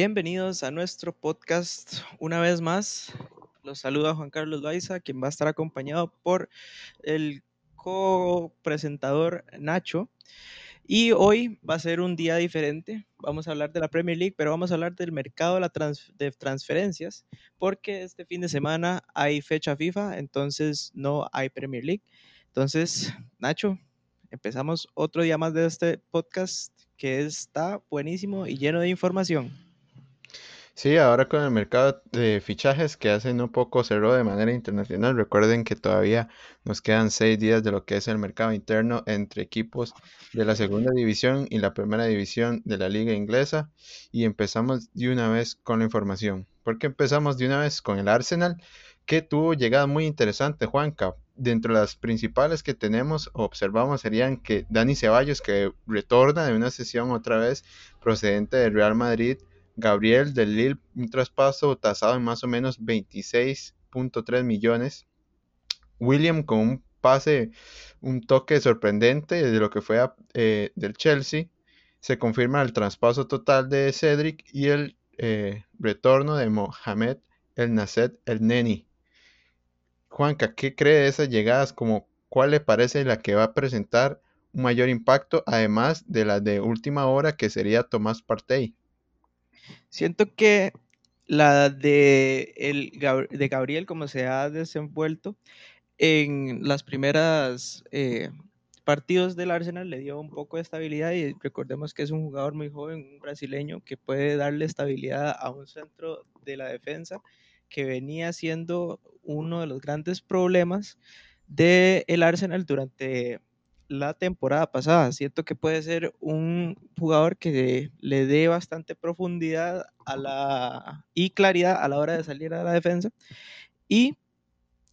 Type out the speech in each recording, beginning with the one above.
Bienvenidos a nuestro podcast una vez más. Los saluda Juan Carlos Loaiza, quien va a estar acompañado por el co-presentador Nacho. Y hoy va a ser un día diferente. Vamos a hablar de la Premier League, pero vamos a hablar del mercado de, transferencias, porque este fin de semana hay fecha FIFA, entonces no hay Premier League. Entonces, Nacho, empezamos otro día más de este podcast que está buenísimo y lleno de información. Sí, ahora con el mercado de fichajes que hace no poco cerró de manera internacional. Recuerden que todavía nos quedan seis días de lo que es el mercado interno entre equipos de la segunda división y la primera división de la liga inglesa. Y empezamos de una vez con la información. porque empezamos de una vez con el Arsenal? Que tuvo llegada muy interesante, Juanca. Dentro de las principales que tenemos, observamos serían que Dani Ceballos, que retorna de una sesión otra vez procedente del Real Madrid, Gabriel del Lille, un traspaso tasado en más o menos 26.3 millones. William con un pase, un toque sorprendente de lo que fue eh, del Chelsea. Se confirma el traspaso total de Cedric y el eh, retorno de Mohamed El Nasset El Neni. Juanca, ¿qué cree de esas llegadas? Como, ¿Cuál le parece la que va a presentar un mayor impacto, además de la de última hora que sería Tomás Partey? Siento que la de, el, de Gabriel, como se ha desenvuelto en las primeras eh, partidos del Arsenal, le dio un poco de estabilidad y recordemos que es un jugador muy joven, un brasileño, que puede darle estabilidad a un centro de la defensa que venía siendo uno de los grandes problemas del el Arsenal durante la temporada pasada. Siento que puede ser un jugador que le dé bastante profundidad a la, y claridad a la hora de salir a la defensa. Y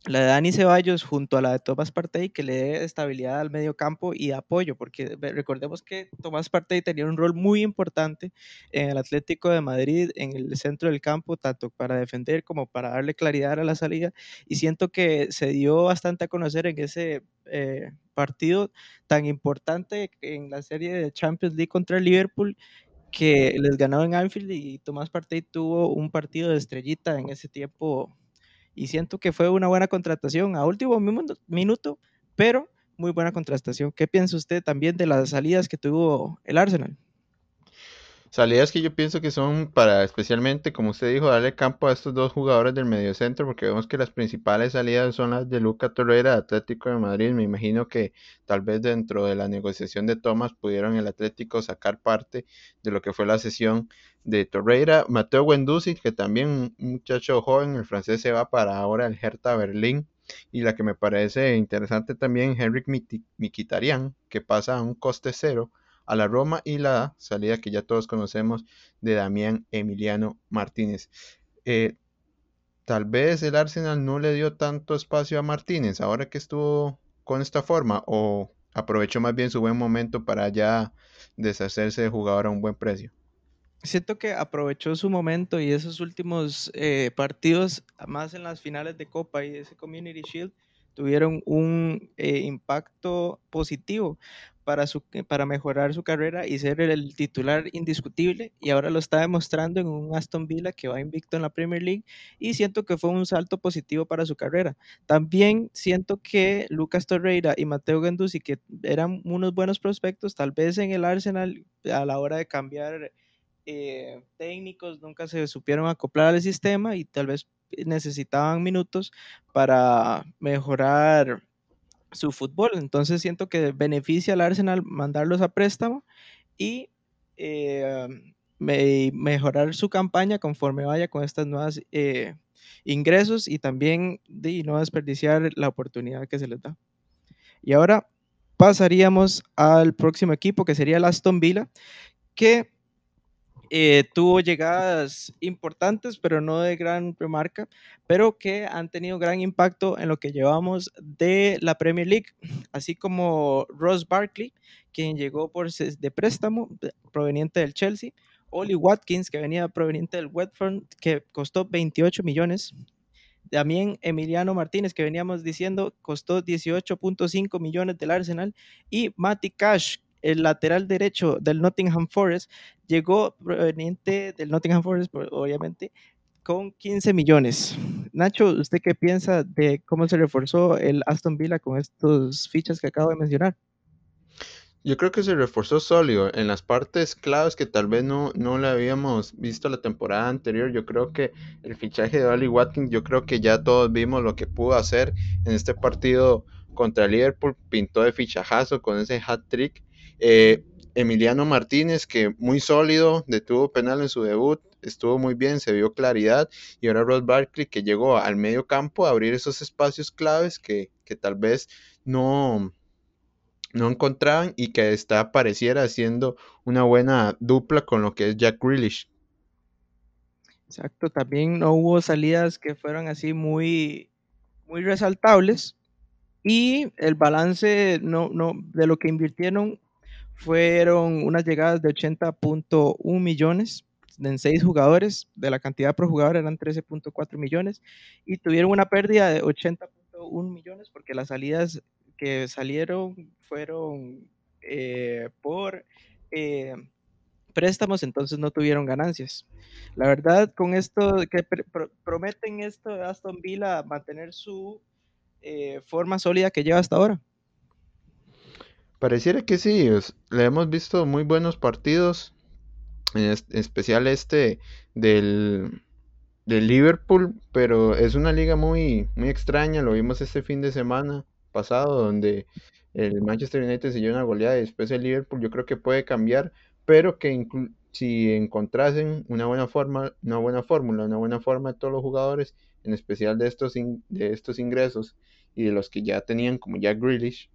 la de Dani Ceballos junto a la de Tomás Partey que le dé estabilidad al medio campo y apoyo, porque recordemos que Tomás Partey tenía un rol muy importante en el Atlético de Madrid, en el centro del campo, tanto para defender como para darle claridad a la salida, y siento que se dio bastante a conocer en ese eh, partido tan importante en la serie de Champions League contra Liverpool que les ganó en Anfield y Tomás Partey tuvo un partido de estrellita en ese tiempo y siento que fue una buena contratación a último minuto, pero muy buena contratación. ¿Qué piensa usted también de las salidas que tuvo el Arsenal? Salidas que yo pienso que son para especialmente, como usted dijo, darle campo a estos dos jugadores del mediocentro, porque vemos que las principales salidas son las de Luca Torreira, Atlético de Madrid. Me imagino que tal vez dentro de la negociación de Thomas pudieron el Atlético sacar parte de lo que fue la sesión de Torreira. Mateo Guendouzi, que también un muchacho joven, el francés se va para ahora el Hertha Berlín. Y la que me parece interesante también, Henrik Mikitarian, que pasa a un coste cero a la Roma y la salida que ya todos conocemos de Damián Emiliano Martínez. Eh, tal vez el Arsenal no le dio tanto espacio a Martínez ahora que estuvo con esta forma o aprovechó más bien su buen momento para ya deshacerse de jugador a un buen precio. Siento que aprovechó su momento y esos últimos eh, partidos, más en las finales de Copa y ese Community Shield, tuvieron un eh, impacto positivo para, su, para mejorar su carrera y ser el titular indiscutible y ahora lo está demostrando en un Aston Villa que va invicto en la Premier League y siento que fue un salto positivo para su carrera. También siento que Lucas Torreira y Mateo Gendouzi que eran unos buenos prospectos, tal vez en el Arsenal a la hora de cambiar eh, técnicos nunca se supieron acoplar al sistema y tal vez necesitaban minutos para mejorar su fútbol. Entonces siento que beneficia al Arsenal mandarlos a préstamo y eh, mejorar su campaña conforme vaya con estas nuevas eh, ingresos y también de no desperdiciar la oportunidad que se les da. Y ahora pasaríamos al próximo equipo que sería el Aston Villa, que eh, tuvo llegadas importantes, pero no de gran remarca, pero que han tenido gran impacto en lo que llevamos de la Premier League, así como Ross Barkley, quien llegó por de préstamo proveniente del Chelsea, Oli Watkins, que venía proveniente del Watford, que costó 28 millones. También Emiliano Martínez, que veníamos diciendo, costó 18.5 millones del Arsenal. Y Matty Cash, el lateral derecho del Nottingham Forest, llegó proveniente del Nottingham Forest, obviamente, con 15 millones. Nacho, ¿usted qué piensa de cómo se reforzó el Aston Villa con estos fichas que acabo de mencionar? Yo creo que se reforzó sólido en las partes claves que tal vez no, no le habíamos visto la temporada anterior. Yo creo que el fichaje de Oli Watkins, yo creo que ya todos vimos lo que pudo hacer en este partido contra Liverpool. Pintó de fichajazo con ese hat trick. Eh, Emiliano Martínez, que muy sólido, detuvo penal en su debut, estuvo muy bien, se vio claridad. Y ahora Ross Barkley, que llegó al medio campo a abrir esos espacios claves que, que tal vez no no encontraban y que está pareciera haciendo una buena dupla con lo que es Jack Grealish. Exacto, también no hubo salidas que fueran así muy, muy resaltables y el balance no, no, de lo que invirtieron fueron unas llegadas de 80.1 millones en seis jugadores, de la cantidad por jugador eran 13.4 millones y tuvieron una pérdida de 80.1 millones porque las salidas que salieron fueron eh, por eh, préstamos, entonces no tuvieron ganancias. La verdad, con esto que prometen esto de Aston Villa mantener su eh, forma sólida que lleva hasta ahora. Pareciera que sí, le hemos visto muy buenos partidos, en especial este del, del Liverpool, pero es una liga muy, muy extraña, lo vimos este fin de semana pasado, donde el Manchester United se dio una goleada y después el Liverpool, yo creo que puede cambiar, pero que si encontrasen una buena forma, una buena fórmula, una buena forma de todos los jugadores, en especial de estos, de estos ingresos y de los que ya tenían como Jack Grealish,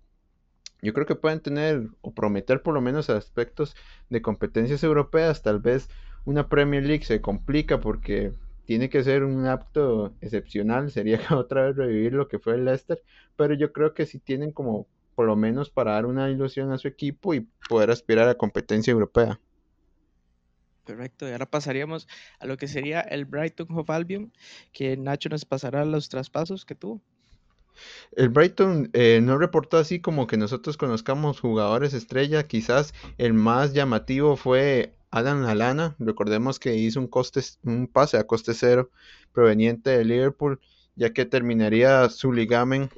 yo creo que pueden tener o prometer por lo menos aspectos de competencias europeas, tal vez una Premier League se complica porque tiene que ser un acto excepcional, sería otra vez revivir lo que fue el Leicester, pero yo creo que si tienen como por lo menos para dar una ilusión a su equipo y poder aspirar a competencia europea. Perfecto, y ahora pasaríamos a lo que sería el Brighton of Albion, que Nacho nos pasará los traspasos que tuvo. El Brighton eh, no reportó así como que nosotros conozcamos jugadores estrella, quizás el más llamativo fue Adam Alana, recordemos que hizo un, coste, un pase a coste cero proveniente de Liverpool, ya que terminaría su ligamen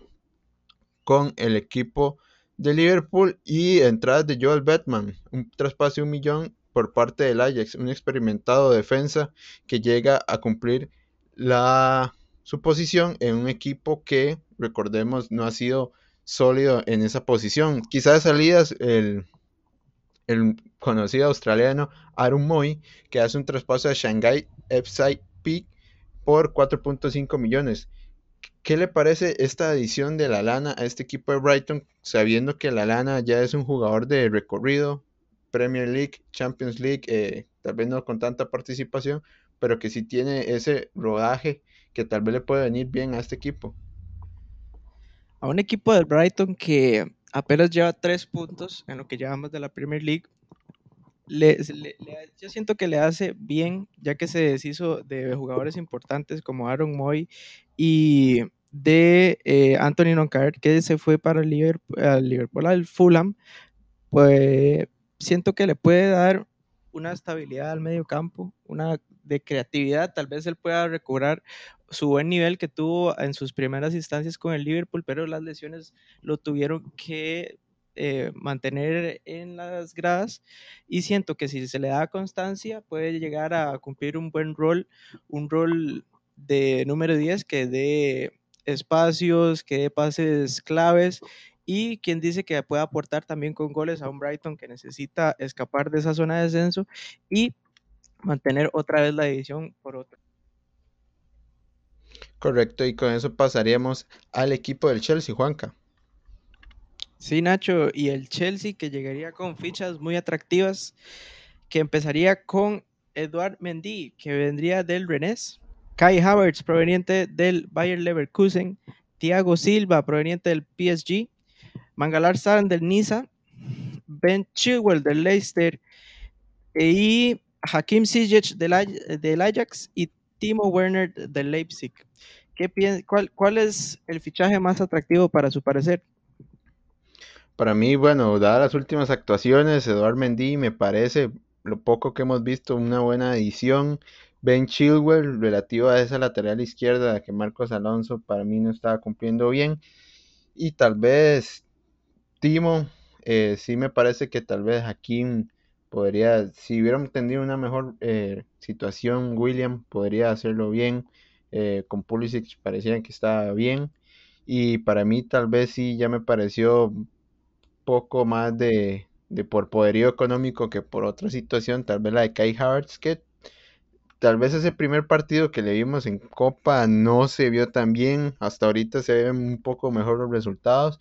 con el equipo de Liverpool y entradas de Joel Batman, un traspaso de un millón por parte del Ajax, un experimentado defensa que llega a cumplir la su posición en un equipo que, recordemos, no ha sido sólido en esa posición. Quizás salidas el el conocido australiano Aaron Moy, que hace un traspaso a Shanghai FC Peak por 4.5 millones. ¿Qué le parece esta adición de la lana a este equipo de Brighton, sabiendo que la lana ya es un jugador de recorrido, Premier League, Champions League, eh, tal vez no con tanta participación, pero que sí tiene ese rodaje que tal vez le puede venir bien a este equipo? A un equipo del Brighton que apenas lleva tres puntos en lo que llevamos de la Premier League. yo siento que le hace bien, ya que se deshizo de jugadores importantes como Aaron Moy y de eh, Anthony Noncard, que se fue para el Liverpool, al Liverpool, al Fulham, pues siento que le puede dar una estabilidad al medio campo, una de creatividad, tal vez él pueda recobrar su buen nivel que tuvo en sus primeras instancias con el Liverpool, pero las lesiones lo tuvieron que eh, mantener en las gradas. Y siento que si se le da constancia puede llegar a cumplir un buen rol, un rol de número 10 que dé espacios, que dé pases claves y quien dice que puede aportar también con goles a un Brighton que necesita escapar de esa zona de descenso y mantener otra vez la división por otro. Correcto, y con eso pasaríamos al equipo del Chelsea, Juanca. Sí, Nacho, y el Chelsea que llegaría con fichas muy atractivas, que empezaría con Eduard Mendy, que vendría del Rennes, Kai Havertz, proveniente del Bayer Leverkusen, Thiago Silva, proveniente del PSG, Mangalar Saran del Niza, Ben Chilwell del Leicester y Hakim Ziyech del, Ajax y Timo Werner del Leipzig. ¿Qué cuál, ¿Cuál es el fichaje más atractivo para su parecer? Para mí, bueno, dadas las últimas actuaciones, Eduard Mendy me parece, lo poco que hemos visto, una buena edición. Ben Chilwell, relativo a esa lateral izquierda que Marcos Alonso para mí no estaba cumpliendo bien. Y tal vez Timo, eh, sí me parece que tal vez Hakim podría, si hubiéramos tenido una mejor eh, situación, William podría hacerlo bien. Eh, con Pulisic parecía que estaba bien. Y para mí tal vez sí ya me pareció poco más de, de por poderío económico que por otra situación, tal vez la de Kai Havertz, que tal vez ese primer partido que le vimos en Copa no se vio tan bien, hasta ahorita se ven un poco mejor los resultados,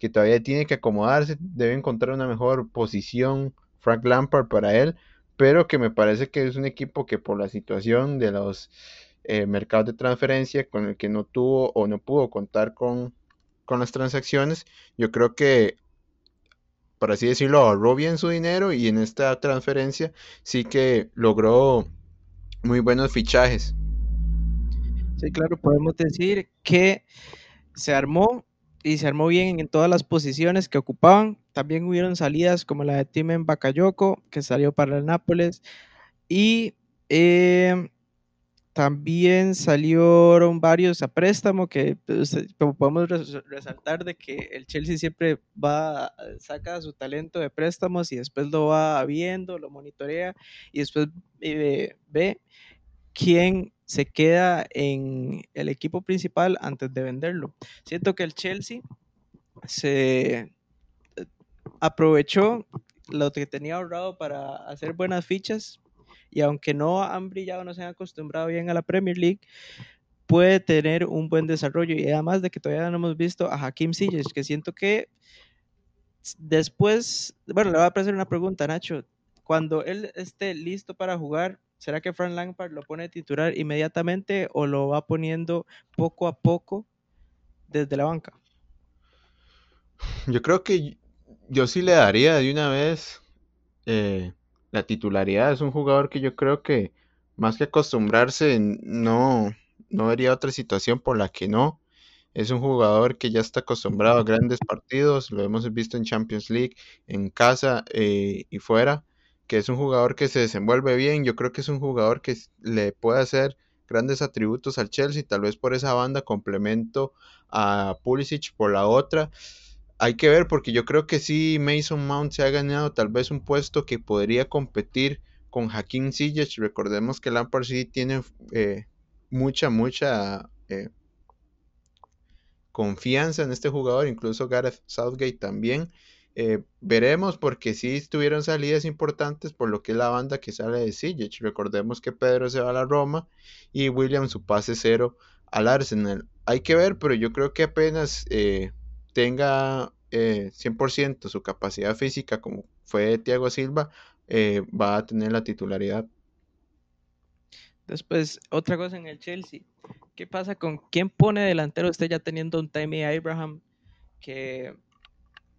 que todavía tiene que acomodarse, debe encontrar una mejor posición Frank Lampard para él, pero que me parece que es un equipo que por la situación de los eh, mercados de transferencia con el que no tuvo o no pudo contar con, con las transacciones, yo creo que por así decirlo, ahorró bien su dinero y en esta transferencia sí que logró muy buenos fichajes. Sí, claro, podemos decir que se armó y se armó bien en todas las posiciones que ocupaban. También hubieron salidas como la de Timen Bakayoko, que salió para el Nápoles. Y eh, también salieron varios a préstamo que pues, eh, podemos resaltar de que el Chelsea siempre va, saca su talento de préstamos y después lo va viendo, lo monitorea y después eh, ve quién se queda en el equipo principal antes de venderlo. Siento que el Chelsea se eh, aprovechó lo que tenía ahorrado para hacer buenas fichas y aunque no han brillado, no se han acostumbrado bien a la Premier League, puede tener un buen desarrollo. Y además de que todavía no hemos visto a Hakim Ziyech, que siento que después, bueno, le voy a hacer una pregunta, Nacho. Cuando él esté listo para jugar, ¿será que Frank Lampard lo pone titular inmediatamente o lo va poniendo poco a poco desde la banca? Yo creo que yo sí le daría de una vez eh, la titularidad. Es un jugador que yo creo que más que acostumbrarse, no, no vería otra situación por la que no. Es un jugador que ya está acostumbrado a grandes partidos, lo hemos visto en Champions League, en casa eh, y fuera, que es un jugador que se desenvuelve bien. Yo creo que es un jugador que le puede hacer grandes atributos al Chelsea, tal vez por esa banda complemento a Pulisic por la otra hay que ver porque yo creo que sí Mason Mount se ha ganado tal vez un puesto que podría competir con Hakim Ziyech. Recordemos que Lampard sí tiene eh, mucha, mucha eh, confianza en este jugador, incluso Gareth Southgate también. Eh, veremos porque sí tuvieron salidas importantes por lo que es la banda que sale de Ziyech. Recordemos que Pedro se va a la Roma y William su pase cero al Arsenal. Hay que ver, pero yo creo que apenas tenga 100% eh, su capacidad física, como fue Thiago Silva, eh, va a tener la titularidad. Después, otra cosa en el Chelsea. ¿Qué pasa con quién pone delantero? Usted ya teniendo un Tammy Abraham que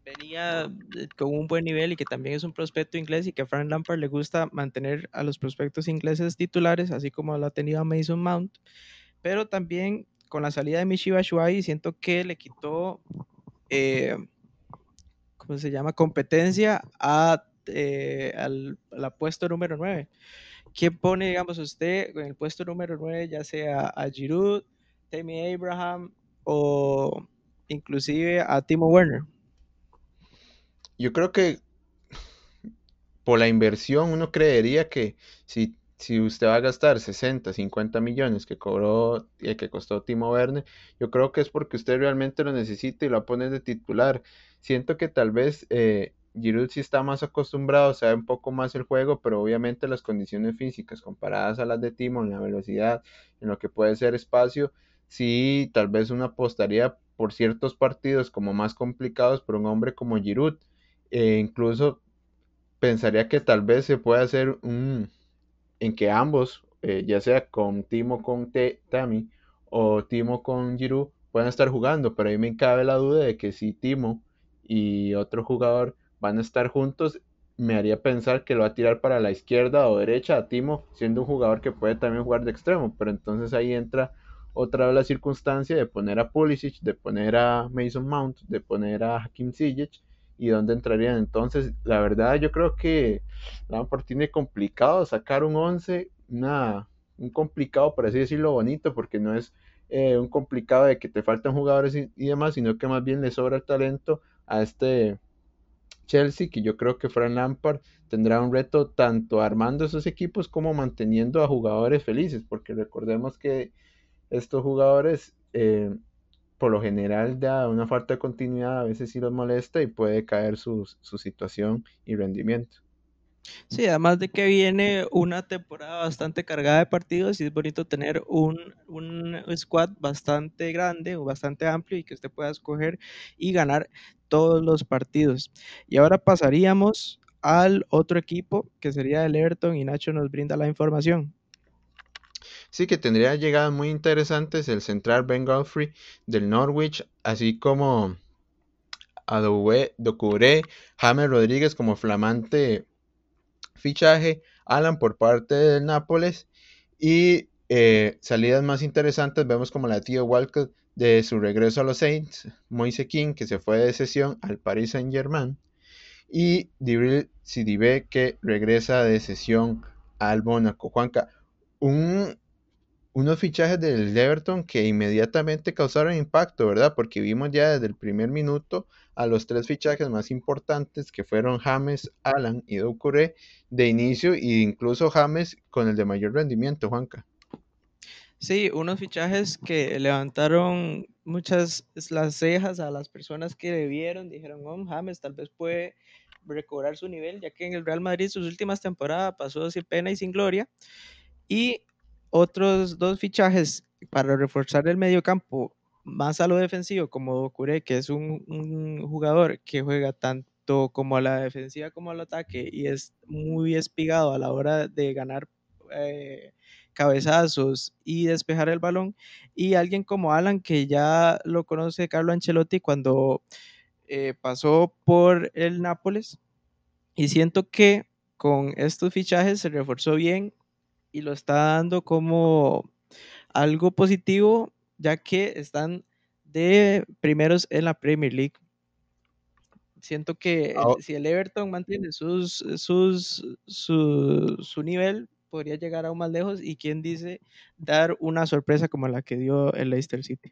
venía con un buen nivel y que también es un prospecto inglés y que a Frank Lampard le gusta mantener a los prospectos ingleses titulares, así como lo ha tenido a Mason Mount. Pero también con la salida de Michi Batshuayi siento que le quitó eh, ¿cómo se llama? Competencia a, eh, al, puesto número 9. ¿Quién pone, digamos, usted en el puesto número 9, ya sea a Giroud, Tammy Abraham o inclusive a Timo Werner? Yo creo que por la inversión uno creería que si si usted va a gastar 60, 50 millones que cobró, eh, que costó Timo Werner, yo creo que es porque usted realmente lo necesita y lo pone de titular. Siento que tal vez eh, Giroud sí está más acostumbrado, sabe un poco más el juego, pero obviamente las condiciones físicas comparadas a las de Timo, en la velocidad, en lo que puede ser espacio, sí, tal vez uno apostaría por ciertos partidos como más complicados por un hombre como Giroud. E incluso pensaría que tal vez se puede hacer un, en que ambos, eh, ya sea con Timo con Tami o Timo con Giroud, puedan estar jugando, pero ahí me cabe la duda de que si Timo y otro jugador van a estar juntos, me haría pensar que lo va a tirar para la izquierda o derecha a Timo, siendo un jugador que puede también jugar de extremo, pero entonces ahí entra otra vez la circunstancia de poner a Pulisic, de poner a Mason Mount, de poner a Hakim Ziyech, y dónde entrarían. Entonces, la verdad, yo creo que Lampard tiene complicado sacar un 11, una, un complicado, por así decirlo, bonito, porque no es eh, un complicado de que te faltan jugadores y, y, demás, sino que más bien le sobra el talento a este Chelsea, que yo creo que Fran Lampard tendrá un reto tanto armando esos equipos como manteniendo a jugadores felices, porque recordemos que estos jugadores eh, por lo general da una falta de continuidad, a veces sí los molesta y puede caer su, su situación y rendimiento. Sí, además de que viene una temporada bastante cargada de partidos y es bonito tener un, un, squad bastante grande o bastante amplio y que usted pueda escoger y ganar todos los partidos. Y ahora pasaríamos al otro equipo que sería el Everton y Nacho nos brinda la información. Sí, que tendría llegadas muy interesantes el central Ben Godfrey del Norwich, así como Adobe, Docuré, James Rodríguez como flamante fichaje, Alan por parte del Nápoles y eh, salidas más interesantes vemos como la tía Walcott de su regreso a los Saints, Moise King que se fue de sesión al Paris Saint Germain y Dibril Sidibé que regresa de sesión al Mónaco. Juanca, un, unos fichajes del Everton que inmediatamente causaron impacto, ¿verdad? Porque vimos ya desde el primer minuto a los tres fichajes más importantes que fueron James, Alan y Doucouré de inicio e incluso James con el de mayor rendimiento, Juanca. Sí, unos fichajes que levantaron muchas las cejas a las personas que le vieron, dijeron, oh, James tal vez puede recobrar su nivel, ya que en el Real Madrid sus últimas temporadas pasó sin pena y sin gloria. Y otros dos fichajes para reforzar el medio campo, más a lo defensivo, como Docure, que es un, un, jugador que juega tanto como a la defensiva como al ataque y es muy espigado a la hora de ganar eh, cabezazos y despejar el balón. Y alguien como Alan, que ya lo conoce Carlo Ancelotti cuando eh, pasó por el Nápoles. Y siento que con estos fichajes se reforzó bien y lo está dando como algo positivo, ya que están de primeros en la Premier League. Siento que oh. si el Everton mantiene sus, sus, su, su, nivel, podría llegar aún más lejos y quién dice dar una sorpresa como la que dio el Leicester City.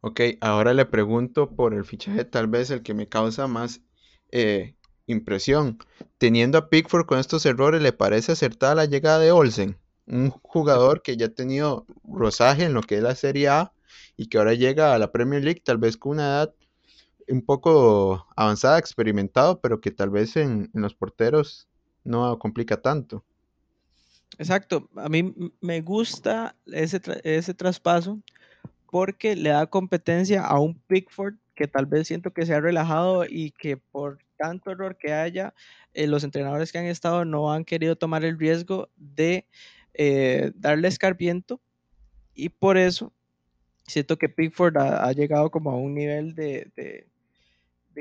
Ok, ahora le pregunto por el fichaje, tal vez el que me causa más eh, impresión. Teniendo a Pickford con estos errores, ¿le parece acertada la llegada de Olsen? Un jugador que ya ha tenido rosaje en lo que es la Serie A y que ahora llega a la Premier League, tal vez con una edad un poco avanzada, experimentado, pero que tal vez en, los porteros no complica tanto. Exacto, a mí me gusta ese, ese traspaso porque le da competencia a un Pickford que tal vez siento que se ha relajado y que por tanto error que haya, eh, los entrenadores que han estado no han querido tomar el riesgo de eh, darle escarpiento y por eso siento que Pickford ha, ha llegado como a un nivel de,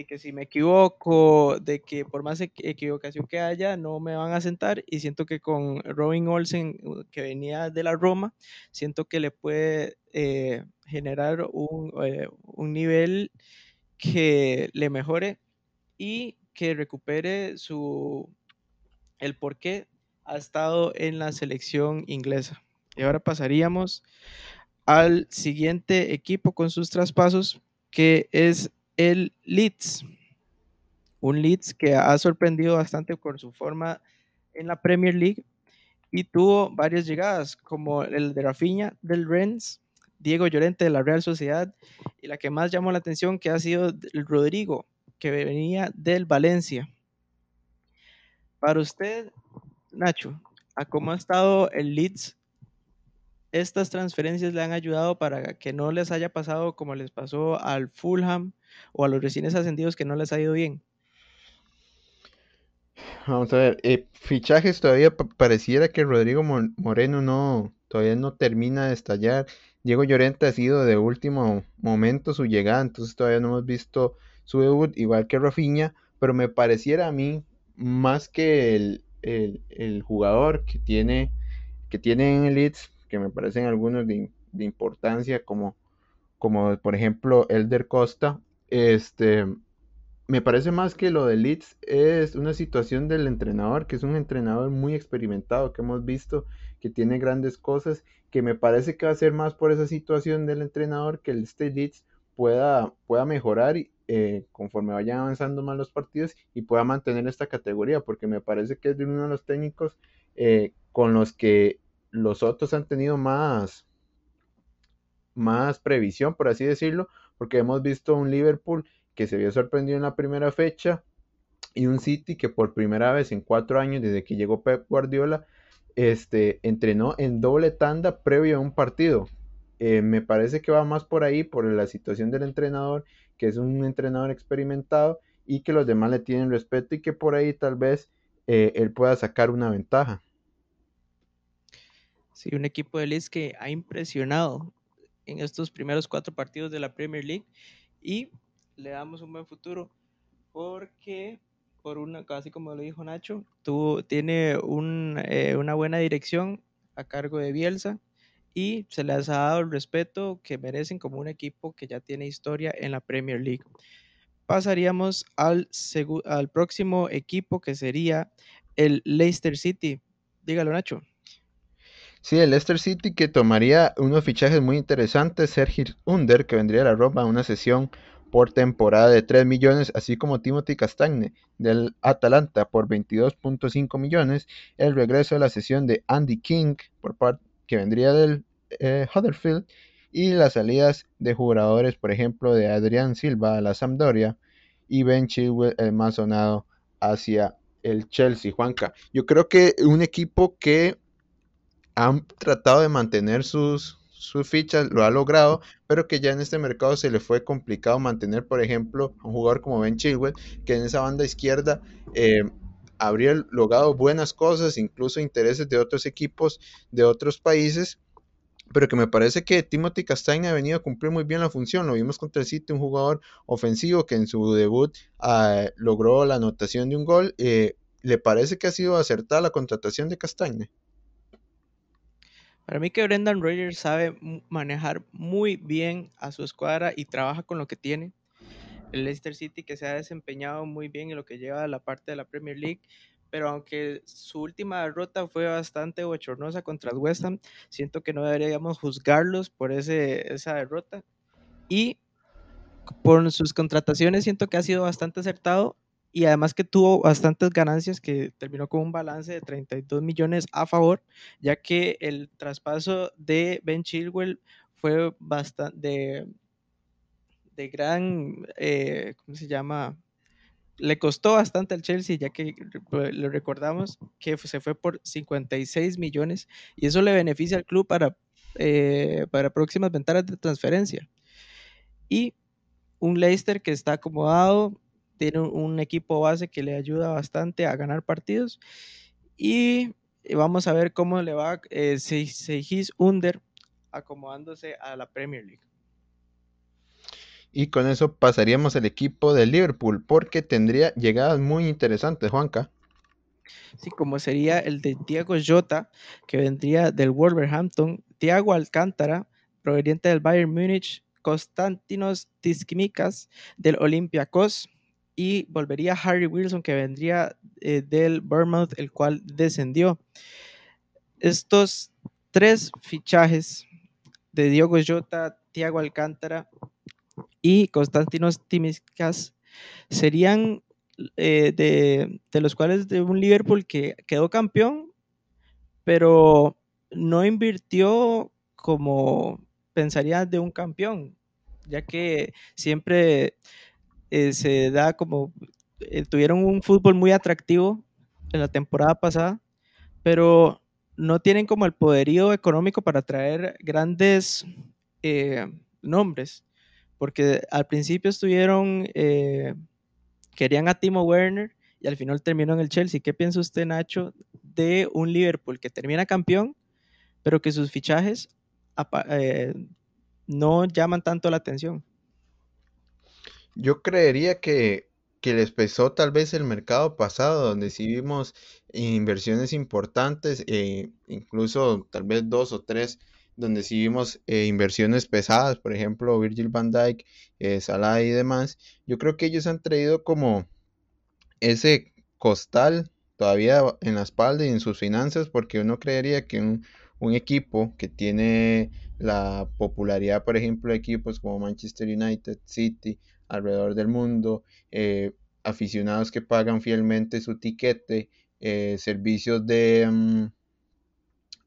que si me equivoco, de que por más equivocación que haya, no me van a sentar y siento que con Robin Olsen, que venía de la Roma, siento que le puede eh, generar un, eh, un nivel que le mejore y que recupere su el por qué ha estado en la selección inglesa. Y ahora pasaríamos al siguiente equipo con sus traspasos, que es el Leeds. Un Leeds que ha sorprendido bastante con su forma en la Premier League y tuvo varias llegadas, como el de Rafinha del Rennes, Diego Llorente de la Real Sociedad y la que más llamó la atención que ha sido el Rodrigo que venía del Valencia. Para usted, Nacho, ¿a cómo ha estado el Leeds? ¿Estas transferencias le han ayudado para que no les haya pasado como les pasó al Fulham o a los recién ascendidos que no les ha ido bien? Vamos a ver, eh, fichajes todavía pareciera que Rodrigo Moreno no todavía no termina de estallar. Diego Llorente ha sido de último momento su llegada, entonces todavía no hemos visto su debut, igual que Rafinha, pero me pareciera a mí más que el, el, jugador que tiene, que tiene en el Leeds, que me parecen algunos de, de, importancia, como, como por ejemplo Elder Costa, este, me parece más que lo de Leeds es una situación del entrenador, que es un entrenador muy experimentado, que hemos visto que tiene grandes cosas, que me parece que va a ser más por esa situación del entrenador que el este Leeds pueda, pueda mejorar eh, conforme vayan avanzando más los partidos y pueda mantener esta categoría, porque me parece que es uno de los técnicos eh, con los que los otros han tenido más, más previsión, por así decirlo, porque hemos visto un Liverpool que se vio sorprendido en la primera fecha y un City que por primera vez en cuatro años desde que llegó Pep Guardiola este, entrenó en doble tanda previo a un partido. Eh, me parece que va más por ahí, por la situación del entrenador, que es un entrenador experimentado y que los demás le tienen respeto y que por ahí tal vez eh, él pueda sacar una ventaja. Sí, un equipo de Leeds que ha impresionado en estos primeros cuatro partidos de la Premier League y le damos un buen futuro porque por una, casi como lo dijo Nacho, tuvo, tiene eh, una buena dirección a cargo de Bielsa y se les ha dado el respeto que merecen como un equipo que ya tiene historia en la Premier League. Pasaríamos al, al próximo equipo que sería el Leicester City. Dígalo, Nacho. Sí, el Leicester City que tomaría unos fichajes muy interesantes, Sergio Under, que vendría a la Roma a una sesión por temporada de 3 millones, así como Timothy Castagne del Atalanta por 22.5 millones, el regreso de la sesión de Andy King por parte que vendría del eh, Huddersfield y las salidas de jugadores, por ejemplo, de Adrián Silva a la Sampdoria y Ben Chilwell, el más sonado, hacia el Chelsea. Juanca, yo creo que un equipo que han tratado de mantener sus, sus fichas, lo ha logrado, pero que ya en este mercado se le fue complicado mantener, por ejemplo, un jugador como Ben Chilwell, que en esa banda izquierda eh, habría logrado buenas cosas, incluso intereses de otros equipos de otros países, pero que me parece que Timothy Castagne ha venido a cumplir muy bien la función. Lo vimos contra el City, un jugador ofensivo que en su debut ah, logró la anotación de un gol. Eh, ¿Le parece que ha sido acertada la contratación de Castagne? Para mí que Brendan Rodgers sabe manejar muy bien a su escuadra y trabaja con lo que tiene. El Leicester City que se ha desempeñado muy bien en lo que lleva a la parte de la Premier League, pero aunque su última derrota fue bastante bochornosa contra el West Ham, siento que no deberíamos juzgarlos por ese, esa derrota. Y por sus contrataciones siento que ha sido bastante acertado y además que tuvo bastantes ganancias que terminó con un balance de 32 millones a favor, ya que el traspaso de Ben Chilwell fue bastante gran, eh, ¿cómo se llama? Le costó bastante al Chelsea, ya que lo recordamos que se fue por 56 millones y eso le beneficia al club para, eh, para próximas ventanas de transferencia. Y un Leicester que está acomodado, tiene un equipo base que le ayuda bastante a ganar partidos. Y vamos a ver cómo le va eh, Seijis Under acomodándose a la Premier League. Y con eso pasaríamos al equipo de Liverpool, porque tendría llegadas muy interesantes, Juanca. Sí, como sería el de Thiago Jota, que vendría del Wolverhampton, Thiago Alcántara, proveniente del Bayern Múnich, Constantinos Tiskimikas del Olympiacos, y volvería Harry Wilson que vendría eh, del Bournemouth, el cual descendió. Estos tres fichajes de Diogo Jota, Thiago Alcántara y Constantinos Timiskas serían eh, de, los cuales de un Liverpool que quedó campeón, pero no invirtió como pensaría de un campeón, ya que siempre eh, se da como, eh, tuvieron un fútbol muy atractivo en la temporada pasada, pero no tienen como el poderío económico para traer grandes nombres, porque al principio estuvieron, querían a Timo Werner y al final terminó en el Chelsea. ¿Qué piensa usted, Nacho, de un Liverpool que termina campeón, pero que sus fichajes no llaman tanto la atención? Yo creería que, les pesó tal vez el mercado pasado, donde sí vimos inversiones importantes, e incluso tal vez dos o tres donde sí vimos eh, inversiones pesadas, por ejemplo, Virgil van Dijk, eh, Salah y demás. Yo creo que ellos han traído como ese costal todavía en la espalda y en sus finanzas, porque uno creería que un, equipo que tiene la popularidad, por ejemplo, de equipos como Manchester United, City, alrededor del mundo, eh, aficionados que pagan fielmente su tiquete, eh, servicios de, mm,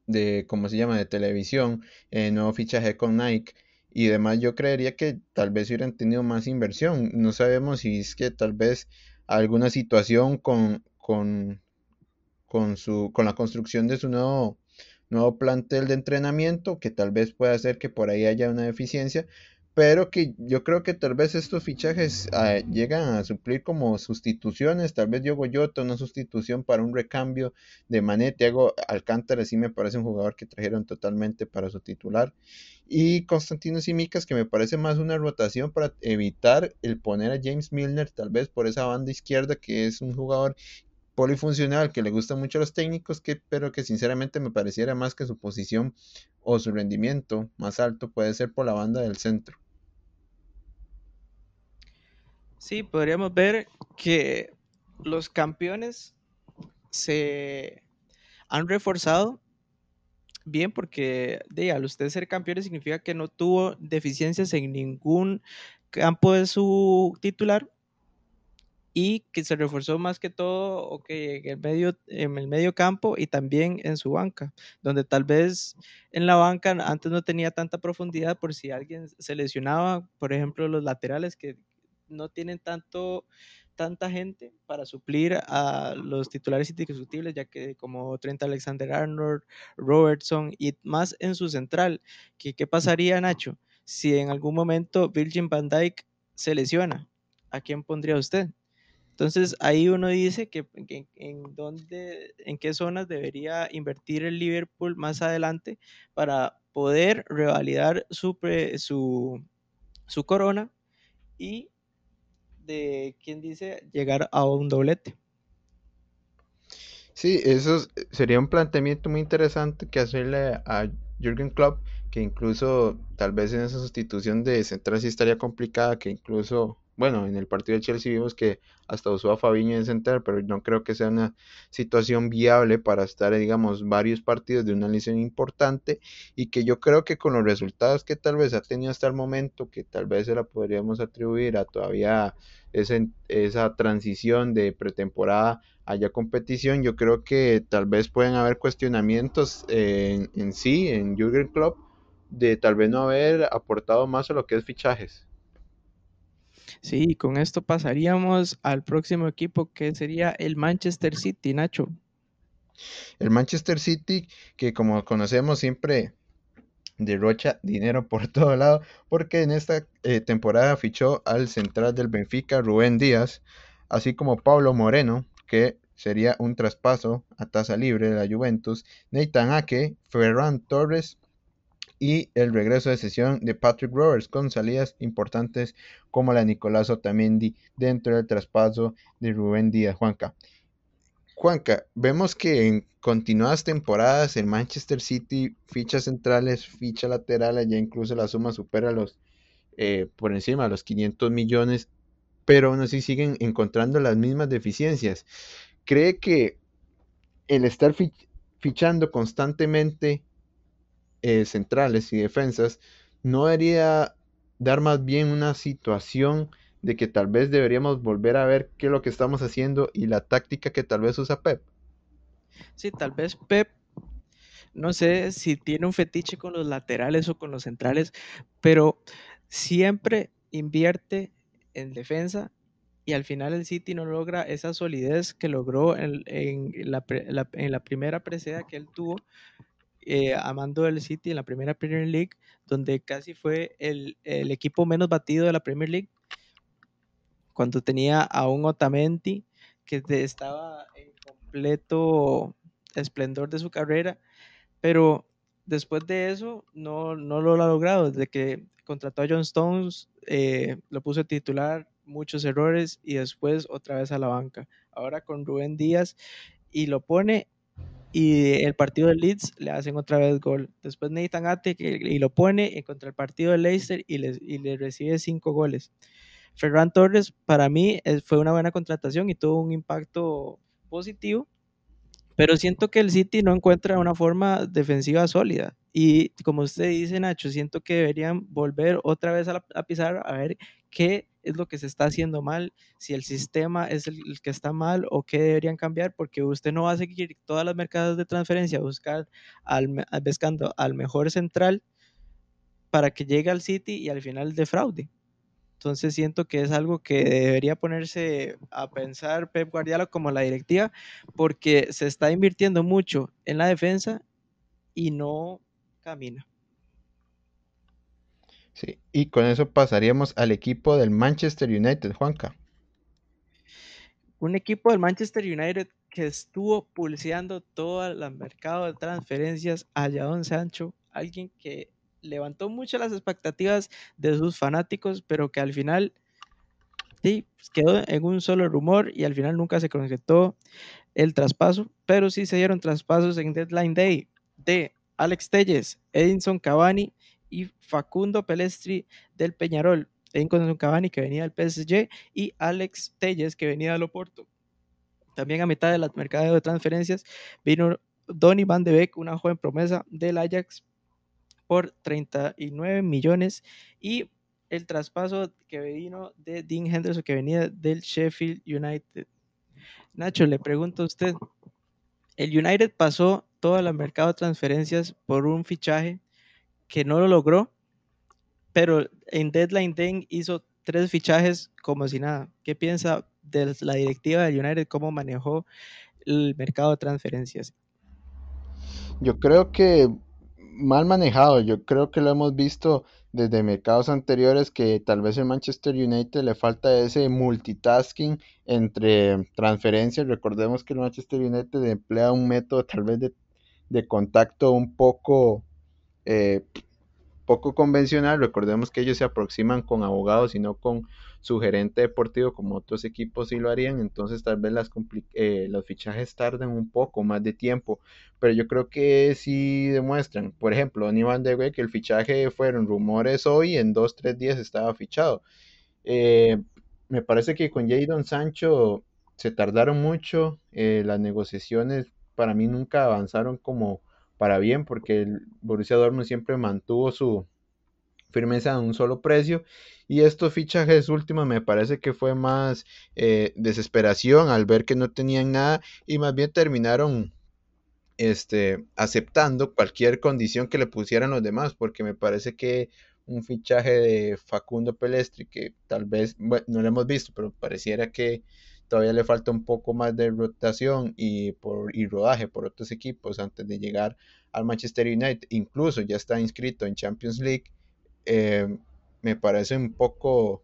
de, ¿cómo se llama?, de televisión, eh, nuevo fichaje con Nike y demás, yo creería que tal vez hubieran tenido más inversión. No sabemos si es que tal vez alguna situación con, con, con, su, con la construcción de su nuevo, nuevo plantel de entrenamiento, que tal vez pueda hacer que por ahí haya una deficiencia, pero que yo creo que tal vez estos fichajes ah, llegan a suplir como sustituciones, tal vez Diogo Jota una sustitución para un recambio de Mané, Thiago Alcántara sí me parece un jugador que trajeron totalmente para su titular, y Constantino Simicas que me parece más una rotación para evitar el poner a James Milner tal vez por esa banda izquierda que es un jugador polifuncional que le gusta mucho a los técnicos, que, pero que sinceramente me pareciera más que su posición o su rendimiento más alto puede ser por la banda del centro. Sí, podríamos ver que los campeones se han reforzado bien porque de, al usted ser campeón significa que no tuvo deficiencias en ningún campo de su titular y que se reforzó más que todo o que en el medio en el medio campo y también en su banca, donde tal vez en la banca antes no tenía tanta profundidad por si alguien se lesionaba, por ejemplo, los laterales que no tienen tanto tanta gente para suplir a los titulares indiscutibles, ya que como Trent Alexander Arnold, Robertson y más en su central, ¿qué, qué pasaría, Nacho? Si en algún momento Virgin van Dijk se lesiona, ¿a quién pondría usted? Entonces ahí uno dice que, en, dónde, en qué zonas debería invertir el Liverpool más adelante para poder revalidar su, su, su corona y de quien dice llegar a un doblete. Sí, eso sería un planteamiento muy interesante que hacerle a Jürgen Klopp, que incluso tal vez en esa sustitución de central sí estaría complicada, que incluso bueno, en el partido de Chelsea vimos que hasta usó a Fabiño en central, pero no creo que sea una situación viable para estar, digamos, varios partidos de una lesión importante y que yo creo que con los resultados que tal vez ha tenido hasta el momento, que tal vez se la podríamos atribuir a todavía esa transición de pretemporada haya competición, yo creo que tal vez pueden haber cuestionamientos en, en sí, en Jürgen Klopp, de tal vez no haber aportado más a lo que es fichajes. Sí, con esto pasaríamos al próximo equipo que sería el Manchester City, Nacho. El Manchester City, que como conocemos siempre derrocha dinero por todo lado, porque en esta eh, temporada fichó al central del Benfica, Rubén Díaz, así como Pablo Moreno, que sería un traspaso a tasa libre de la Juventus, Nathan Ake, Ferran Torres y el regreso de sesión de Patrick Roberts con salidas importantes como la de Nicolás Otamendi dentro del traspaso de Rubén Díaz Juanca. Juanca, vemos que en continuadas temporadas el Manchester City fichas centrales, ficha laterales, ya incluso la suma supera los eh, por encima los 500 millones, pero aún así siguen encontrando las mismas deficiencias. ¿Cree que el estar fichando constantemente eh, centrales y defensas, no debería dar más bien una situación de que tal vez deberíamos volver a ver qué es lo que estamos haciendo y la táctica que tal vez usa Pep. Sí, tal vez Pep, no sé si tiene un fetiche con los laterales o con los centrales, pero siempre invierte en defensa y al final el City no logra esa solidez que logró en, la, en la primera presea que él tuvo eh, amando del City en la primera Premier League, donde casi fue el, equipo menos batido de la Premier League, cuando tenía a un Otamendi que estaba en completo esplendor de su carrera, pero después de eso no, no lo ha logrado, desde que contrató a John Stones, eh, lo puso titular, muchos errores y después otra vez a la banca. Ahora con Rubén Díaz y lo pone y el partido del Leeds le hacen otra vez gol. Después Nathan Ate y lo pone contra el partido de Leicester y le, y le recibe cinco goles. Ferran Torres para mí fue una buena contratación y tuvo un impacto positivo, pero siento que el City no encuentra una forma defensiva sólida. Y como usted dice, Nacho, siento que deberían volver otra vez a, la, pisar a ver qué es lo que se está haciendo mal, si el sistema es el, que está mal o qué deberían cambiar, porque usted no va a seguir todas las mercados de transferencia buscar al, buscando al mejor central para que llegue al City y al final defraude. Entonces siento que es algo que debería ponerse a pensar Pep Guardiola como la directiva, porque se está invirtiendo mucho en la defensa y no camina. Sí, y con eso pasaríamos al equipo del Manchester United, Juanca. Un equipo del Manchester United que estuvo pulseando todo el mercado de transferencias a Jadon Sancho, alguien que levantó mucho las expectativas de sus fanáticos, pero que al final sí, pues, quedó en un solo rumor y al final nunca se concretó el traspaso, pero sí se dieron traspasos en Deadline Day de Alex Telles, Edinson Cavani y Facundo Pelestri del Peñarol. Edinson Cavani que venía del PSG y Alex Telles que venía del Oporto. También a mitad del mercado de transferencias vino Donny Van de Beek, una joven promesa del Ajax por 39 millones y el traspaso que vino de Dean Henderson que venía del Sheffield United. Nacho, le pregunto a usted, el United pasó todo el mercado de transferencias por un fichaje que no lo logró, pero en Deadline Day hizo tres fichajes como si nada. ¿Qué piensa de la directiva del United, cómo manejó el mercado de transferencias? Yo creo que mal manejado. Yo creo que lo hemos visto desde mercados anteriores que tal vez el Manchester United le falta ese multitasking entre transferencias. Recordemos que el Manchester United emplea un método tal vez de, contacto un poco eh, poco convencional. Recordemos que ellos se aproximan con abogados y no con su gerente deportivo como otros equipos sí lo harían. Entonces tal vez las eh, los fichajes tarden un poco más de tiempo. Pero yo creo que sí demuestran. Por ejemplo, Donny Van de que el fichaje fueron rumores hoy, en dos, tres días estaba fichado. Eh, me parece que con Jadon Sancho se tardaron mucho. Las negociaciones para mí nunca avanzaron como para bien, porque el Borussia Dortmund siempre mantuvo su firmeza en un solo precio. Y estos fichajes últimos me parece que fue más eh, desesperación al ver que no tenían nada y más bien terminaron este, aceptando cualquier condición que le pusieran los demás, porque me parece que un fichaje de Facundo Pelestri, que tal vez, bueno, no lo hemos visto, pero pareciera que todavía le falta un poco más de rotación y, por, y rodaje por otros equipos antes de llegar al Manchester United. Incluso ya está inscrito en Champions League. Eh, me parece un poco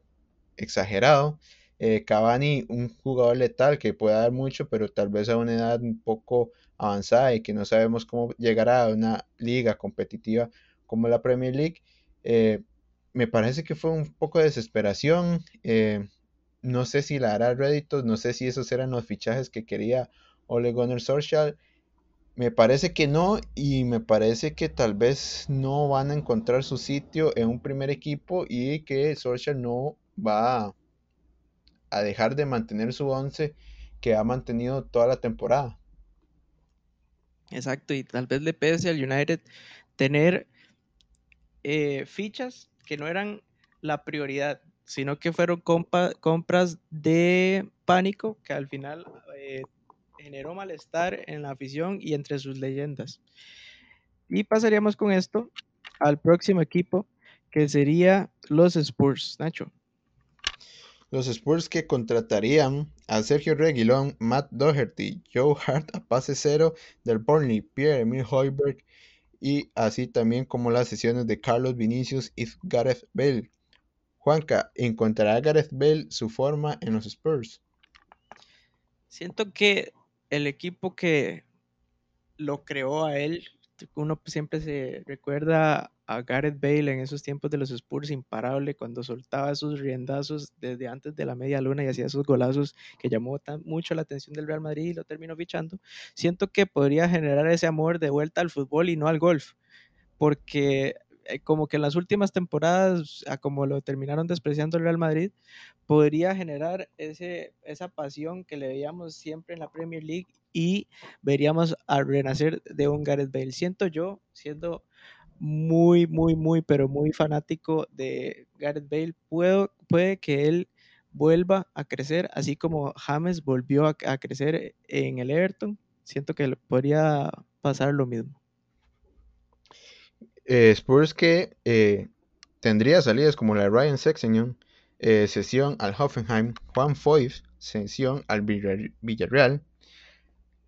exagerado. Eh, Cavani, un jugador letal que puede dar mucho, pero tal vez a una edad un poco avanzada y que no sabemos cómo llegará a una liga competitiva como la Premier League. Eh, me parece que fue un poco de desesperación. No sé si la hará réditos, no sé si esos eran los fichajes que quería Ole Gunnar Solskjaer. Me parece que no y me parece que tal vez no van a encontrar su sitio en un primer equipo y que Solskjaer no va a dejar de mantener su once que ha mantenido toda la temporada. Exacto, y tal vez le pese al United tener eh, fichas que no eran la prioridad sino que fueron compras de pánico que al final eh, generó malestar en la afición y entre sus leyendas. Y pasaríamos con esto al próximo equipo, que sería los Spurs, Nacho. Los Spurs que contratarían a Sergio Reguilón, Matt Doherty, Joe Hart a pase cero del Burnley, Pierre-Emile Hoiberg y así también como las sesiones de Carlos Vinicius y Gareth Bale. Juanca, ¿encontrará Gareth Bale su forma en los Spurs? Siento que el equipo que lo creó a él, uno siempre se recuerda a Gareth Bale en esos tiempos de los Spurs imparable cuando soltaba esos riendazos desde antes de la media luna y hacía esos golazos que llamó tan, mucho la atención del Real Madrid y lo terminó fichando, siento que podría generar ese amor de vuelta al fútbol y no al golf, porque eh, como que en las últimas temporadas, a como lo terminaron despreciando el Real Madrid, podría generar ese, esa pasión que le veíamos siempre en la Premier League y veríamos a renacer de un Gareth Bale. Siento yo, siendo muy, muy, muy, pero muy fanático de Gareth Bale, puedo, puede que él vuelva a crecer, así como James volvió a, a crecer en el Everton. Siento que podría pasar lo mismo. Eh, Spurs que eh, tendría salidas como la de Ryan Sexton, eh, sesión al Hoffenheim, Juan Foyt, sesión al Villarreal,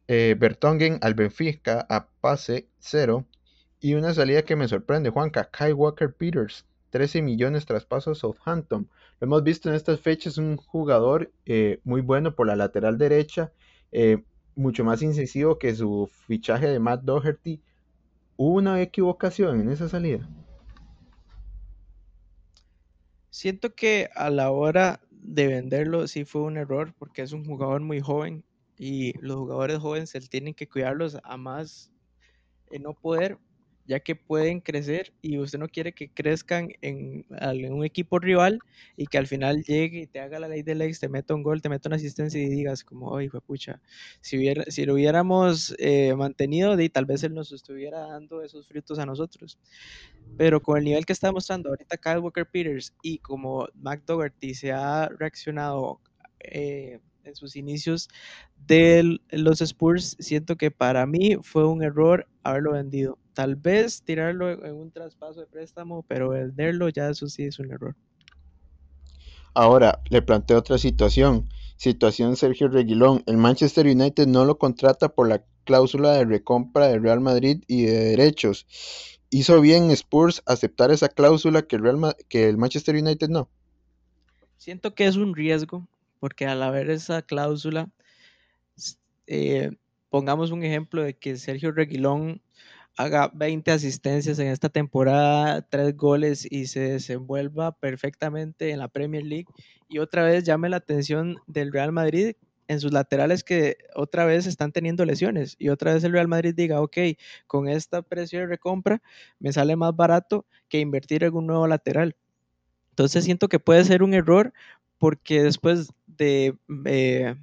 eh, Bertongen al Benfica a pase cero y una salida que me sorprende, Juanca, Kai Walker Peters, 13 millones traspaso a Southampton. Lo hemos visto en estas fechas, un jugador muy bueno por la lateral derecha, mucho más incisivo que su fichaje de Matt Doherty ¿Hubo una equivocación en esa salida? Siento que a la hora de venderlo sí fue un error porque es un jugador muy joven y los jugadores jóvenes se tienen que cuidarlos a más en no poder ya que pueden crecer y usted no quiere que crezcan en, un equipo rival y que al final llegue y te haga la ley del ex, te meta un gol, te meta una asistencia y digas como, fue pucha, si, si lo hubiéramos eh, mantenido, tal vez él nos estuviera dando esos frutos a nosotros. Pero con el nivel que está mostrando ahorita Kyle Walker Peters y como McDougherty se ha reaccionado eh, en sus inicios de los Spurs, siento que para mí fue un error haberlo vendido. Tal vez tirarlo en un traspaso de préstamo, pero venderlo ya eso sí es un error. Ahora, le planteo otra situación. Situación Sergio Reguilón. El Manchester United no lo contrata por la cláusula de recompra del Real Madrid y de derechos. ¿Hizo bien Spurs aceptar esa cláusula que el, Real que el Manchester United no? Siento que es un riesgo porque al haber esa cláusula, eh, pongamos un ejemplo de que Sergio Reguilón haga 20 asistencias en esta temporada, 3 goles y se desenvuelva perfectamente en la Premier League y otra vez llame la atención del Real Madrid en sus laterales que otra vez están teniendo lesiones y otra vez el Real Madrid diga, ok, con esta precio de recompra me sale más barato que invertir en un nuevo lateral. Entonces siento que puede ser un error porque después de eh,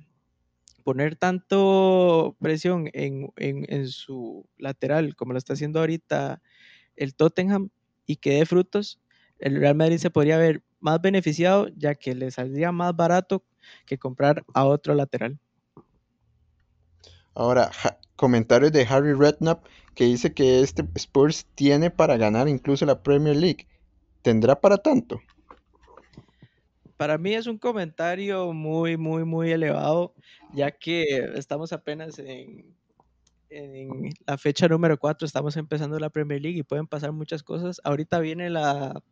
poner tanto presión en, su lateral como lo está haciendo ahorita el Tottenham y que dé frutos, el Real Madrid se podría ver más beneficiado ya que le saldría más barato que comprar a otro lateral. Ahora, comentarios de Harry Redknapp que dice que este Spurs tiene para ganar incluso la Premier League. ¿Tendrá para tanto? Para mí es un comentario muy, muy, muy elevado, ya que estamos apenas en, la fecha número 4, estamos empezando la Premier League y pueden pasar muchas cosas. Ahorita viene la,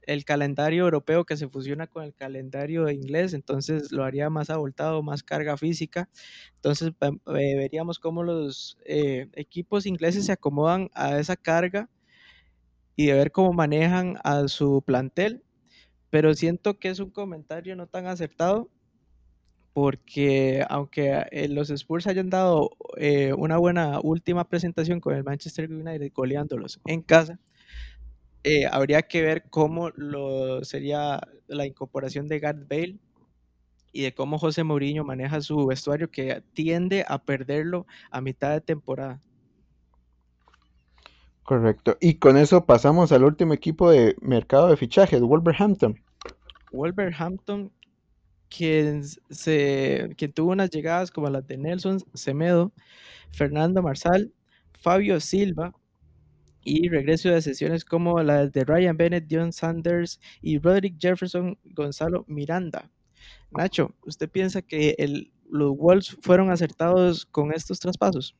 el calendario europeo que se fusiona con el calendario inglés, entonces lo haría más abultado, más carga física. Entonces eh, veríamos cómo los eh, equipos ingleses se acomodan a esa carga y de ver cómo manejan a su plantel pero siento que es un comentario no tan acertado porque aunque eh, los Spurs hayan dado eh, una buena última presentación con el Manchester United goleándolos en casa, eh, habría que ver cómo lo sería la incorporación de Gareth Bale y de cómo José Mourinho maneja su vestuario que tiende a perderlo a mitad de temporada. Correcto. Y con eso pasamos al último equipo de mercado de fichajes, Wolverhampton. Wolverhampton, quien, se, quien tuvo unas llegadas como las de Nelson Semedo, Fernando Marsal, Fabio Silva y regreso de sesiones como las de Ryan Bennett, Dion Sanders y Roderick Jefferson Gonzalo Miranda. Nacho, ¿usted piensa que los Wolves fueron acertados con estos traspasos?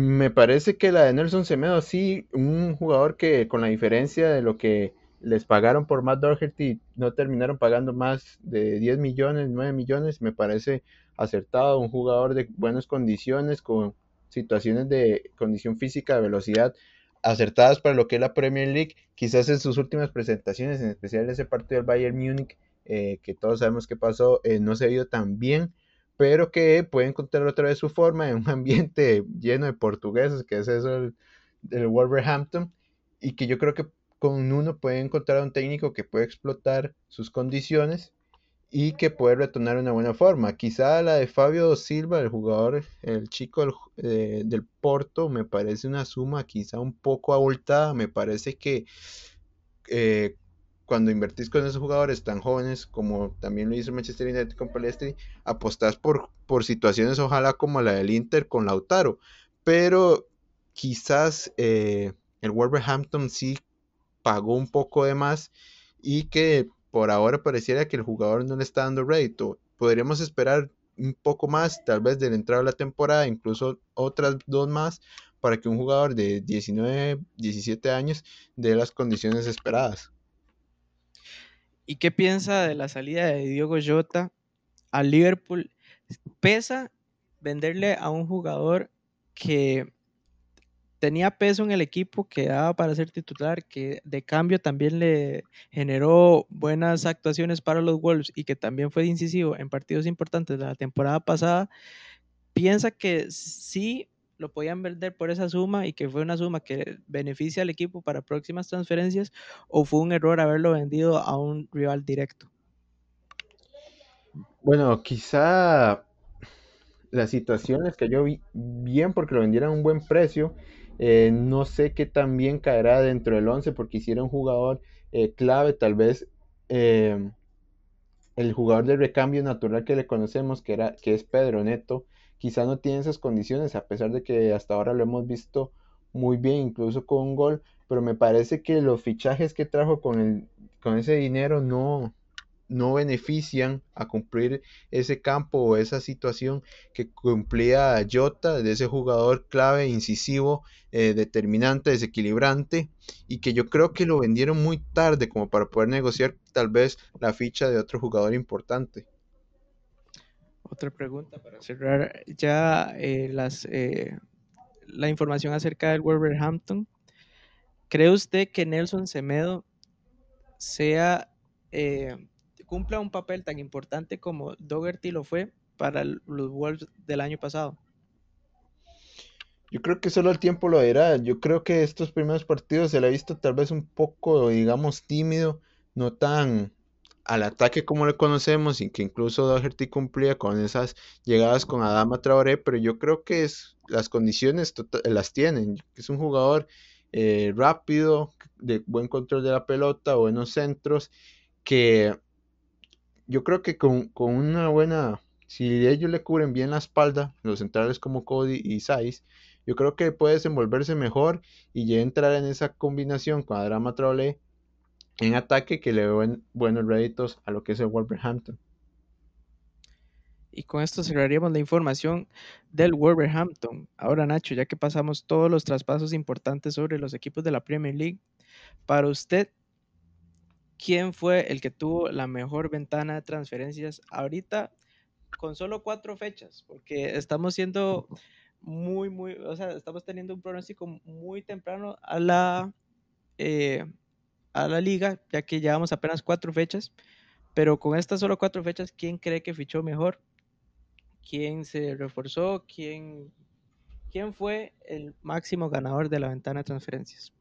Me parece que la de Nelson Semedo sí, un jugador que con la diferencia de lo que les pagaron por Matt Doherty, no terminaron pagando más de 10 millones, 9 millones, me parece acertado, un jugador de buenas condiciones, con situaciones de condición física, de velocidad acertadas para lo que es la Premier League, quizás en sus últimas presentaciones, en especial ese partido del Bayern Múnich, eh, que todos sabemos que pasó, eh, no se ido tan bien, pero que puede encontrar otra vez su forma en un ambiente lleno de portugueses, que es eso del, Wolverhampton, y que yo creo que con uno puede encontrar un técnico que puede explotar sus condiciones y que puede retornar una buena forma. Quizá la de Fabio Silva, el jugador, el chico del, del Porto, me parece una suma quizá un poco abultada. Me parece que eh, cuando invertís con esos jugadores tan jóvenes, como también lo hizo Manchester United con Palestri, apostás por, por situaciones ojalá como la del Inter con Lautaro. Pero quizás eh, el Wolverhampton sí pagó un poco de más y que por ahora pareciera que el jugador no le está dando rédito. Podríamos esperar un poco más, tal vez del entrada de la temporada, incluso otras dos más, para que un jugador de 19, 17 años dé las condiciones esperadas. ¿Y qué piensa de la salida de Diogo Jota a Liverpool? ¿Pesa venderle a un jugador que tenía peso en el equipo, que daba para ser titular, que de cambio también le generó buenas actuaciones para los Wolves y que también fue incisivo en partidos importantes de la temporada pasada, piensa que sí lo podían vender por esa suma y que fue una suma que beneficia al equipo para próximas transferencias o fue un error haberlo vendido a un rival directo? Bueno, quizá la situación es que yo vi bien porque lo vendieron a un buen precio eh, no sé qué también caerá dentro del 11 porque hiciera un jugador eh, clave, tal vez eh, el jugador de recambio natural que le conocemos, que, era, que es Pedro Neto, quizá no tiene esas condiciones, a pesar de que hasta ahora lo hemos visto muy bien, incluso con un gol, pero me parece que los fichajes que trajo con, el, con ese dinero no, no benefician a cumplir ese campo o esa situación que cumplía Jota, de ese jugador clave, incisivo, eh, determinante, desequilibrante, y que yo creo que lo vendieron muy tarde como para poder negociar tal vez la ficha de otro jugador importante. Otra pregunta para cerrar ya eh, las, eh, la información acerca del Wolverhampton. ¿Cree usted que Nelson Semedo sea cumpla un papel tan importante como Dougherty lo fue para los Wolves del año pasado. Yo creo que solo el tiempo lo dirá. Yo creo que estos primeros partidos se le ha visto tal vez un poco, digamos, tímido, no tan al ataque como le conocemos y que incluso Dougherty cumplía con esas llegadas con Adama Traoré, pero yo creo que es, las condiciones las tienen. Es un jugador eh, rápido, de buen control de la pelota, buenos centros, que yo creo que con, una buena, si ellos le cubren bien la espalda, los centrales como Cody y Saiz, yo creo que puede desenvolverse mejor y ya entrar en esa combinación con Adrama Traoré en ataque que le ven buenos réditos a lo que es el Wolverhampton. Y con esto cerraríamos la información del Wolverhampton. Ahora, Nacho, ya que pasamos todos los traspasos importantes sobre los equipos de la Premier League, para usted, quién fue el que tuvo la mejor ventana de transferencias ahorita con solo cuatro fechas, porque estamos siendo muy, muy, o sea, estamos teniendo un pronóstico muy temprano a la, eh, a la liga, ya que llevamos apenas cuatro fechas, pero con estas solo cuatro fechas, ¿quién cree que fichó mejor? ¿Quién se reforzó? ¿Quién, quién fue el máximo ganador de la ventana de transferencias?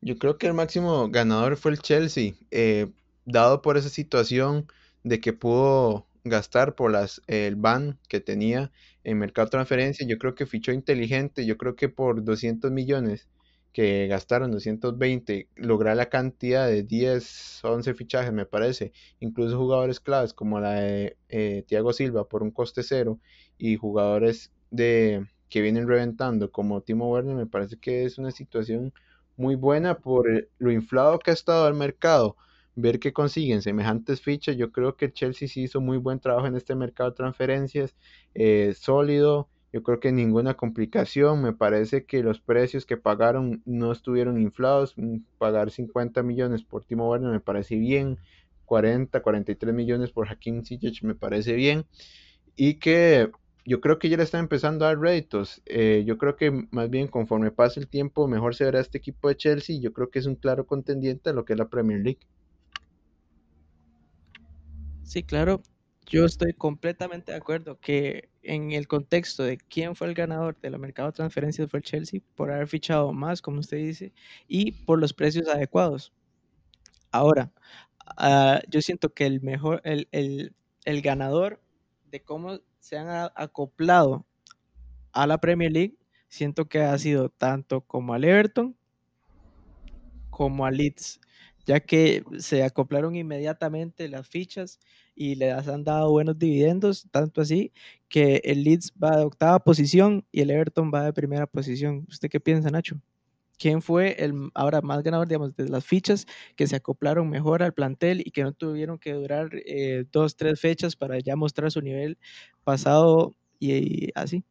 Yo creo que el máximo ganador fue el Chelsea, eh, dado por esa situación de que pudo gastar por las, el ban que tenía en mercado de transferencia. Yo creo que fichó inteligente, yo creo que por 200 millones que gastaron 220, lograr la cantidad de 10, 11 fichajes, me parece, incluso jugadores claves como la de eh, Thiago Silva por un coste cero y jugadores de que vienen reventando como Timo Werner, me parece que es una situación muy buena por lo inflado que ha estado el mercado. Ver que consiguen semejantes fichas, yo creo que Chelsea sí hizo muy buen trabajo en este mercado de transferencias, eh, sólido, yo creo que ninguna complicación, me parece que los precios que pagaron no estuvieron inflados, mm, pagar 50 millones por Timo Werner me parece bien, 40, 43 millones por Hakim Ziyech me parece bien, y que yo creo que ya le está empezando a dar réditos. Eh, yo creo que más bien conforme pase el tiempo, mejor se verá este equipo de Chelsea. Yo creo que es un claro contendiente a lo que es la Premier League. Sí, claro. Yo estoy completamente de acuerdo que en el contexto de quién fue el ganador de la mercado de transferencias fue el Chelsea por haber fichado más, como usted dice, y por los precios adecuados. Ahora, uh, yo siento que el mejor, el, el, el ganador de cómo se han acoplado a la Premier League, siento que ha sido tanto como al Everton como al Leeds, ya que se acoplaron inmediatamente las fichas y les han dado buenos dividendos, tanto así que el Leeds va de octava posición y el Everton va de primera posición. ¿Usted qué piensa, Nacho? quién fue el ahora más ganador, digamos, de las fichas que se acoplaron mejor al plantel y que no tuvieron que durar eh, dos, tres fechas para ya mostrar su nivel pasado y, así.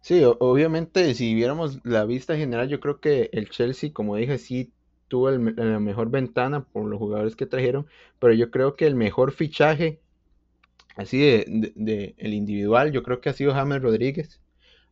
Sí, obviamente, si viéramos la vista general, yo creo que el Chelsea, como dije, sí tuvo la mejor ventana por los jugadores que trajeron, pero yo creo que el mejor fichaje, así de, de el individual, yo creo que ha sido James Rodríguez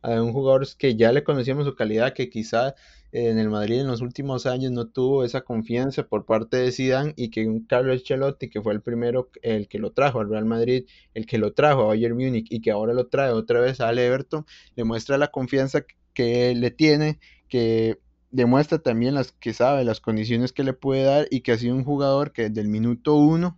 a un jugador que ya le conocíamos su calidad, que quizá en el Madrid en los últimos años no tuvo esa confianza por parte de Zidane y que un Carlos Ancelotti que fue el primero el que lo trajo al Real Madrid, el que lo trajo a Bayern Múnich y que ahora lo trae otra vez al Everton, le muestra la confianza que le tiene, que demuestra también las que sabe las condiciones que le puede dar y que ha sido un jugador que desde el minuto uno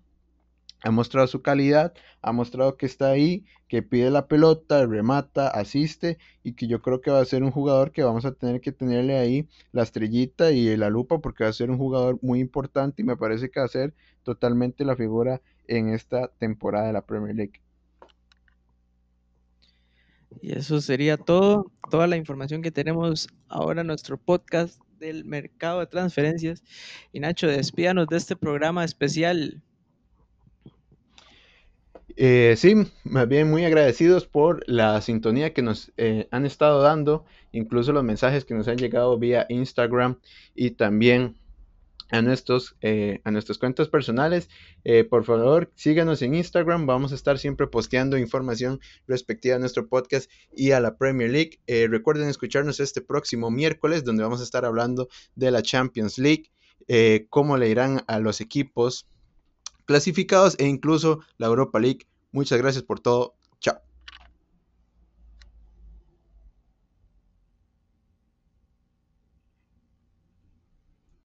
ha mostrado su calidad, ha mostrado que está ahí, que pide la pelota, remata, asiste y que yo creo que va a ser un jugador que vamos a tener que tenerle ahí la estrellita y la lupa porque va a ser un jugador muy importante y me parece que va a ser totalmente la figura en esta temporada de la Premier League. Y eso sería todo, toda la información que tenemos ahora en nuestro podcast del mercado de transferencias. Y Nacho, despídanos de este programa especial eh, sí, más bien muy agradecidos por la sintonía que nos eh, han estado dando, incluso los mensajes que nos han llegado vía Instagram y también a nuestros, eh, a personales. por favor, síganos en Instagram. Vamos a estar siempre posteando información respectiva a nuestro podcast y a la Premier League. recuerden escucharnos este próximo miércoles, donde vamos a estar hablando de la Champions League, cómo le irán a los equipos clasificados e incluso la Europa League. Muchas gracias por todo.